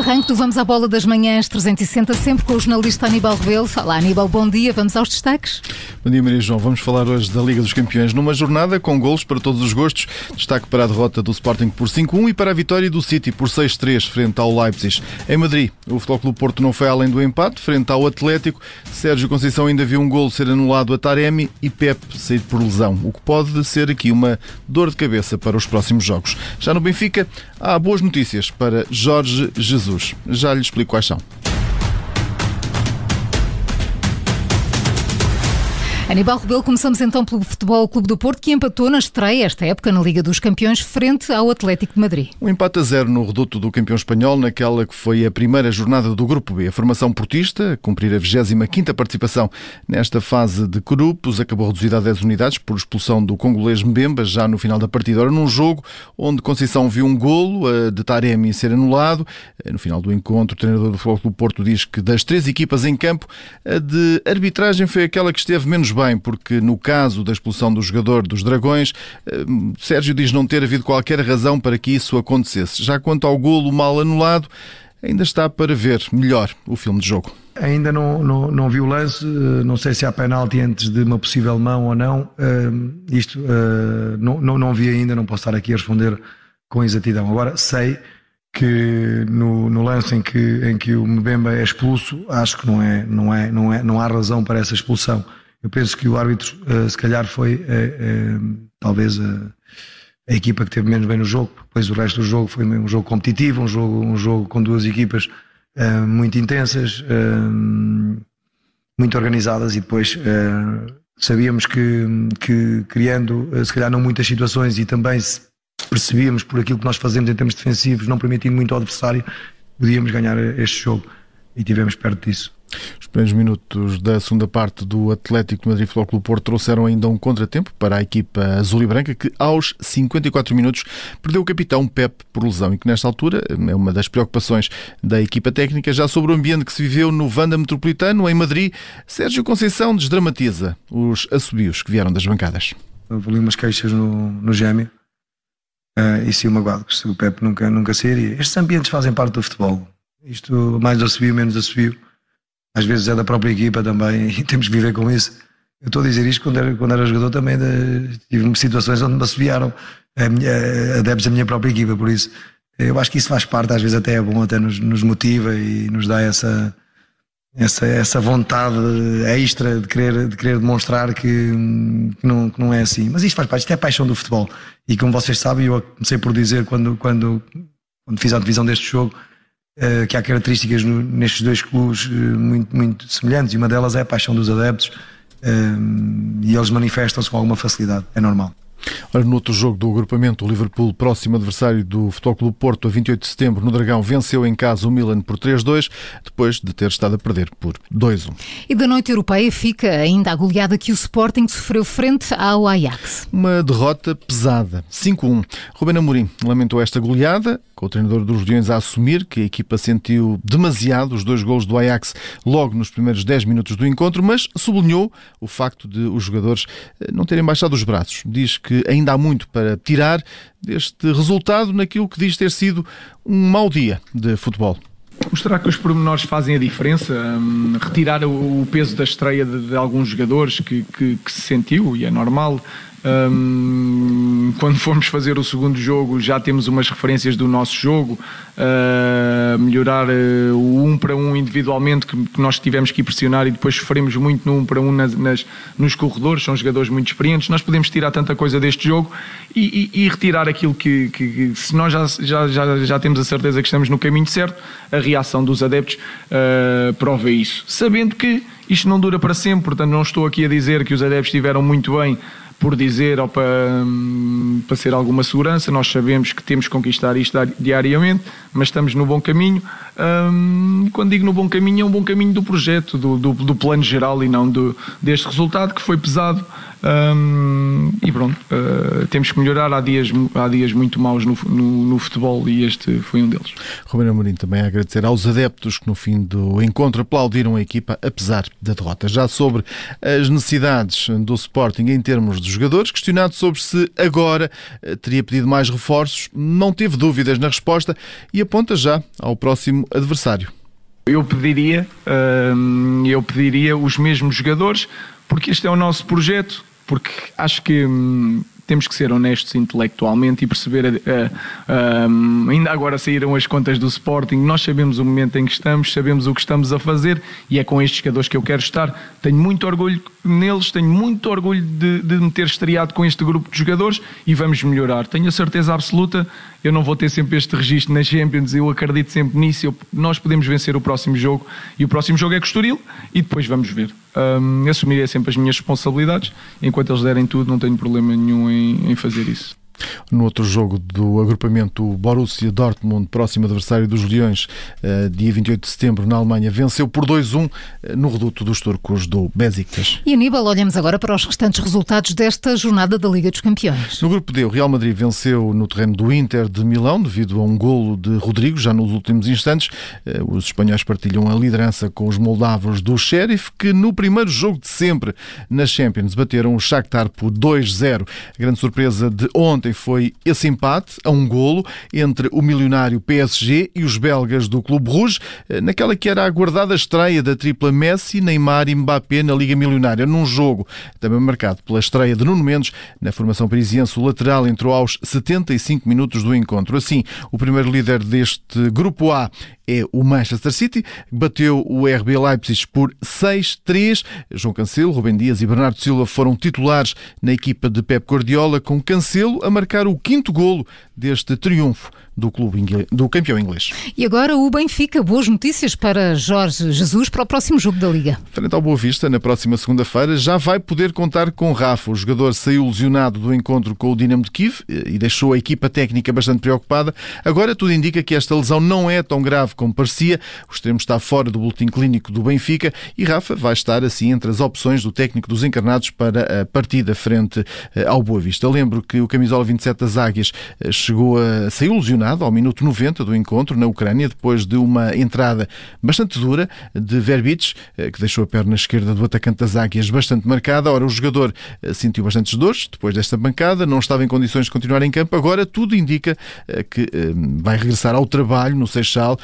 arranque do Vamos à Bola das Manhãs 360, sempre com o jornalista Aníbal Rebelo. Fala Aníbal, bom dia, vamos aos destaques. Bom dia Maria João, vamos falar hoje da Liga dos Campeões numa jornada com golos para todos os gostos. Destaque para a derrota do Sporting por 5-1 e para a vitória do City por 6-3 frente ao Leipzig. Em Madrid, o Futebol Clube Porto não foi além do empate frente ao Atlético. Sérgio Conceição ainda viu um golo ser anulado a Taremi e Pep sair por lesão, o que pode ser aqui uma dor de cabeça para os próximos jogos. Já no Benfica, há boas notícias para Jorge Jesus. Já lhe explico quais são. Aníbal Rebelo, começamos então pelo Futebol Clube do Porto, que empatou na estreia esta época na Liga dos Campeões frente ao Atlético de Madrid. Um empate a zero no reduto do campeão espanhol, naquela que foi a primeira jornada do Grupo B. A formação portista, a cumprir a 25ª participação nesta fase de grupos, acabou reduzida a 10 unidades por expulsão do congolês Mbemba, já no final da partida. Ora, num jogo onde Conceição viu um golo de Taremi ser anulado, no final do encontro, o treinador do Futebol Clube do Porto diz que das três equipas em campo, a de arbitragem foi aquela que esteve menos bem, porque no caso da expulsão do jogador dos Dragões, eh, Sérgio diz não ter havido qualquer razão para que isso acontecesse. Já quanto ao golo mal anulado, ainda está para ver melhor o filme de jogo. Ainda não, não, não vi o lance, eh, não sei se há penalti antes de uma possível mão ou não. Uh, isto uh, não, não, não vi ainda, não posso estar aqui a responder com exatidão. Agora sei que no, no, lance em que, em que o Mbemba é expulso, acho que não, é, não, é, não, é, não há razão para essa expulsão. Eu penso que o árbitro, uh, se calhar, foi uh, uh, talvez a, a, equipa que teve menos bem no jogo. Depois o resto do jogo foi um jogo competitivo, um jogo, um jogo com duas equipas muito intensas, muito organizadas e depois sabíamos que, que criando, se calhar, não muitas situações e também percebíamos por aquilo que nós fazemos em termos defensivos, não permitindo muito ao adversário, podíamos ganhar este jogo e tivemos perto disso. Os primeiros minutos da segunda parte do Atlético Madrid Futebol Clube Porto trouxeram ainda um contratempo para a equipa azul e branca que aos 54 minutos perdeu o capitão Pep por lesão e que nesta altura é uma das preocupações da equipa técnica já sobre o ambiente que se viveu no Vanda Metropolitano em Madrid. Sérgio Conceição desdramatiza os assobios que vieram das bancadas. Houve umas queixas no, no gêmeo uh, e sim magoado que o Pep nunca, nunca sairia. Estes ambientes fazem parte do futebol. Isto mais assobio, menos assobio às vezes é da própria equipa também e temos que viver com isso. Eu estou a dizer isto quando era, quando era jogador também, de, tive situações onde me assobiaram adeptos da minha própria equipa, por isso eu acho que isso faz parte, às vezes até é bom, até nos, nos motiva e nos dá essa, essa, essa vontade extra de querer, de querer demonstrar que, que, não, que não é assim. Mas isto faz parte, isto é a paixão do futebol. E como vocês sabem, eu comecei por dizer quando, quando, quando fiz a divisão deste jogo, eh, que há características no, nestes dois clubes eh, muito, muito semelhantes e uma delas é a paixão dos adeptos eh, e eles manifestam-se com alguma facilidade, é normal. Ora, no outro jogo do agrupamento, o Liverpool, próximo adversário do Futebol Clube Porto, a 28 de setembro, no Dragão, venceu em casa o Milan por 3-2, depois de ter estado a perder por 2-1. E da noite europeia fica ainda a goleada que o Sporting sofreu frente ao Ajax. Uma derrota pesada, 5-1. Ruben Amorim lamentou esta goleada, com o treinador dos Leões a assumir que a equipa sentiu demasiado os dois gols do Ajax logo nos primeiros 10 minutos do encontro, mas sublinhou o facto de os jogadores eh, não terem baixado os braços. Diz que que ainda há muito para tirar deste resultado naquilo que diz ter sido um mau dia de futebol. Mostrar que os pormenores fazem a diferença, um, retirar o, peso da estreia de, de alguns jogadores que, que, que, se sentiu, e é normal, um, quando formos fazer o segundo jogo, já temos umas referências do nosso jogo, uh, melhorar uh, o 1 um para 1 um individualmente, que, que, nós tivemos que pressionar e depois sofremos muito no 1 um para 1 um nas, nas, nos corredores. São jogadores muito experientes. Nós podemos tirar tanta coisa deste jogo e, e, e retirar aquilo que, que, que, se nós já, já, já, já temos a certeza que estamos no caminho certo, a reação dos adeptos uh, prova isso. Sabendo que isto não dura para sempre, portanto, não estou aqui a dizer que os adeptos estiveram muito bem por dizer ou para, para ser alguma segurança. Nós sabemos que temos que conquistar isto diariamente, mas estamos no bom caminho. Quando digo no bom caminho, é um bom caminho do projeto, do, do, do plano geral e não do, deste resultado que foi pesado. Um, e pronto, uh, temos que melhorar. Há dias, há dias muito maus no, no, no, futebol e este foi um deles. Ruben Amorim também a agradecer aos adeptos que no fim do encontro aplaudiram a equipa apesar da derrota. Já sobre as necessidades do Sporting em termos de jogadores. Questionado sobre se agora eh, teria pedido mais reforços, não teve dúvidas na resposta e aponta já ao próximo adversário. Eu pediria, eu pediria os mesmos jogadores, porque este é o nosso projeto, porque acho que hum, temos que ser honestos intelectualmente e perceber. Uh, uh, ainda agora saíram as contas do Sporting, nós sabemos o momento em que estamos, sabemos o que estamos a fazer e é com estes jogadores que eu quero estar. Tenho muito orgulho neles, tenho muito orgulho de, de me ter estreado com este grupo de jogadores e vamos melhorar. Tenho a certeza absoluta, eu não vou ter sempre este registro na Champions, eu acredito sempre nisso. Eu, nós podemos vencer o próximo jogo e o próximo jogo é com Estoril e depois vamos ver um, assumirei sempre as minhas responsabilidades. Enquanto eles derem tudo, não tenho problema nenhum em, em fazer isso. No outro jogo do agrupamento, Borussia Dortmund, próximo adversário dos Leões, eh, dia 28 de setembro, na Alemanha, venceu por 2-1 eh, no reduto dos turcos do Besiktas. E Aníbal, olhamos agora para os restantes resultados desta jornada da Liga dos Campeões. No grupo D, o Real Madrid venceu no terreno do Inter de Milão, devido a um golo de Rodrigo, já nos últimos instantes. Eh, os espanhóis partilham a liderança com os moldavos do Sheriff, que no primeiro jogo de sempre na Champions bateram o Shakhtar por 2-0. A grande surpresa de ontem ontem foi esse empate a um golo entre o milionário PSG e os belgas do Clube Rouge, eh, naquela que era a aguardada estreia da tripla Messi, Neymar e Mbappé na Liga Milionária, num jogo também marcado pela estreia de Nuno Mendes na formação parisiense. O lateral entrou aos 75 minutos do encontro. Assim, o primeiro líder deste Grupo A é o Manchester City, bateu o RB Leipzig por 6-3. João Cancelo, Rubem Dias e Bernardo Silva foram titulares na equipa de Pep Guardiola, com Cancelo a marcar o quinto golo deste triunfo do clube do campeão inglês. E agora o Benfica, boas notícias para Jorge Jesus para o próximo jogo da Liga. Frente ao Boa Vista, na próxima segunda-feira, já vai poder contar com Rafa. O jogador saiu lesionado do encontro com o Dinamo de Kiev e deixou a equipa técnica bastante preocupada. Agora tudo indica que esta lesão não é tão grave como parecia. O extremo está fora do boletim clínico do Benfica e Rafa vai estar assim entre as opções do técnico dos encarnados para a partida frente eh, ao Boa Vista. lembro que o camisola 27 das Águias eh, chegou a saiu lesionado ao minuto 90 do encontro na Ucrânia, depois de uma entrada bastante dura de Verbic, eh, que deixou a perna esquerda do atacante das Águias bastante marcada. Ora, o jogador sentiu bastantes dores depois desta bancada, não estava em condições de continuar em campo. Agora tudo indica que vai regressar ao trabalho no Seixal.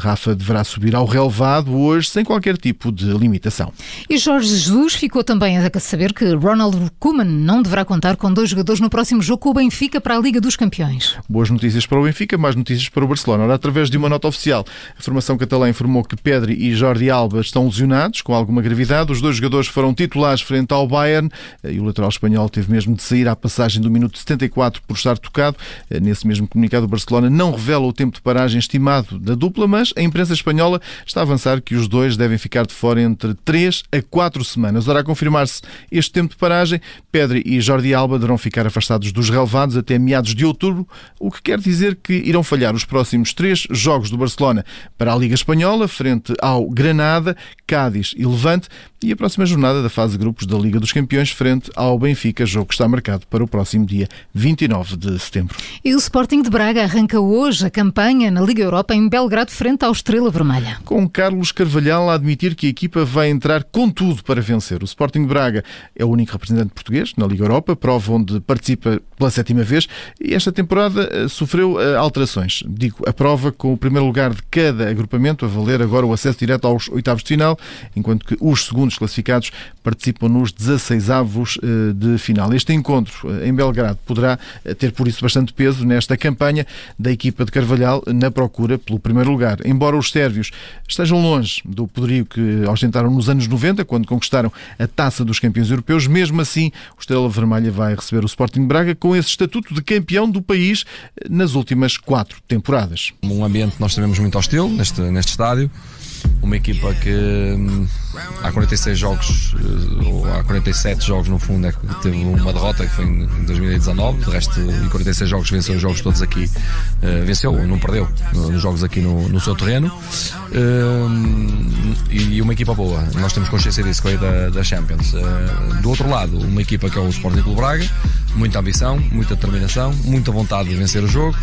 Rafa deverá subir ao relevado hoje sem qualquer tipo de limitação. E Jorge Jesus ficou também a saber que Ronald Koeman não deverá contar com dois jogadores no próximo jogo com o Benfica para a Liga dos Campeões. Boas notícias para o Benfica, mais notícias para o Barcelona. Ora, através de uma nota oficial, a formação catalã informou que Pedri e Jordi Alba estão lesionados com alguma gravidade. Os dois jogadores foram titulares frente ao Bayern e o lateral espanhol teve mesmo de sair à passagem do minuto 74 por estar tocado. Nesse mesmo comunicado, o Barcelona não revela o tempo de paragem estimado da dupla, mas a imprensa espanhola está a avançar que os dois devem ficar de fora entre 3 a 4 semanas. Ora, a confirmar-se este tempo de paragem, Pedri e Jordi Alba deverão ficar afastados dos relevados até meados de outubro, o que quer dizer que irão falhar os próximos três jogos do Barcelona para a Liga Espanhola, frente ao Granada, Cádiz e Levante, e a próxima jornada da fase de grupos da Liga dos Campeões, frente ao Benfica, jogo que está marcado para o próximo dia 29 de setembro. E o Sporting de Braga arranca hoje a campanha na Liga Europa em Belgrado, frente ao Estrela Vermelha. Com Carlos Carvalhal a admitir que a equipa vai entrar com tudo para vencer. O Sporting Braga é o único representante português na Liga Europa, prova onde participa pela sétima vez, e esta temporada eh, sofreu eh, alterações. Digo, a prova com o primeiro lugar de cada agrupamento a valer agora o acesso direto aos oitavos de final, enquanto que os segundos classificados participam nos 16 avos eh, de final. Este encontro em Belgrado poderá ter por isso bastante peso nesta campanha da equipa de Carvalhal na procura pelo primeiro lugar. Embora os sérvios estejam longe do poderio que ostentaram nos anos 90, quando conquistaram a taça dos campeões europeus, mesmo assim o Estrela Vermelha vai receber o Sporting Braga com esse estatuto de campeão do país nas últimas quatro temporadas. Um ambiente que nós sabemos muito hostil neste, neste estádio uma equipa que hum, há 46 jogos, eh, ou há 47 jogos no fundo, é que teve uma derrota que foi em 2019, de resto, em 46 jogos venceu os jogos todos aqui, uh, venceu, não perdeu, nos jogos aqui no, no seu terreno, uh, e uma equipa boa, nós temos consciência disso, que é da, da Champions. Do outro lado, uma equipa que é o Sporting Clube Braga, muita ambição, muita determinação, muita vontade de vencer o jogo,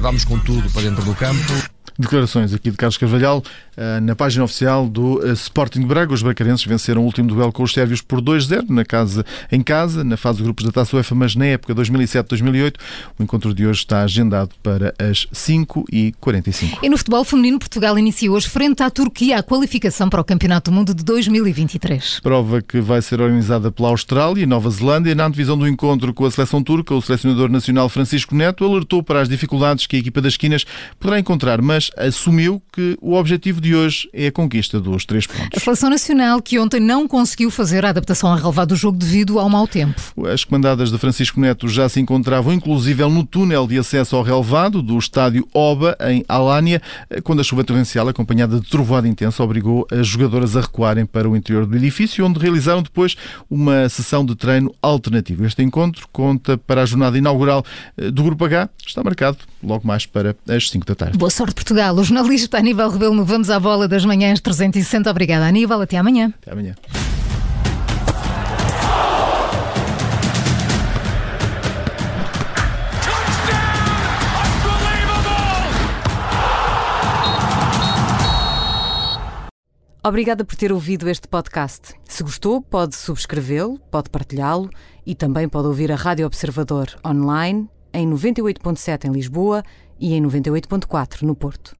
vamos com tudo para dentro do campo. Declarações aqui de Carlos Carvalhal eh, na página oficial do eh, Sporting de Braga. Os bracarenses venceram o último duelo com os sérvios por 2-0 na casa, em casa, na fase de grupos da Taça UEFA, mas na época 2007-2008. O encontro de hoje está agendado para as 5h45. E no futebol feminino, Portugal inicia hoje frente à Turquia a qualificação para o Campeonato do Mundo de 2023. Prova que vai ser organizada pela Austrália e Nova Zelândia. Na antevisão do encontro com a seleção turca, o selecionador nacional Francisco Neto alertou para as dificuldades que a equipa das esquinas poderá encontrar, mas assumiu que o objetivo de hoje é a conquista dos três pontos. A seleção nacional que ontem não conseguiu fazer a adaptação à relevada do jogo devido ao mau tempo. As comandadas de Francisco Neto já se encontravam inclusive no túnel de acesso ao relevado do estádio Oba, em Alânia, quando a chuva torrencial, acompanhada de trovoada intensa, obrigou as jogadoras a recuarem para o interior do edifício, onde realizaram depois uma sessão de treino alternativo. Este encontro conta para a jornada inaugural eh, do Grupo H, está marcado logo mais para as 5 da tarde. Boa sorte, Portugal. O jornalista Aníbal Rebelo no Vamos à Bola das Manhãs 360. Obrigada, Aníbal. Até amanhã. Até amanhã. Obrigada por ter ouvido este podcast. Se gostou, pode subscrevê-lo, pode partilhá-lo e também pode ouvir a Rádio Observador online em 98.7 em Lisboa e em 98.4 no Porto.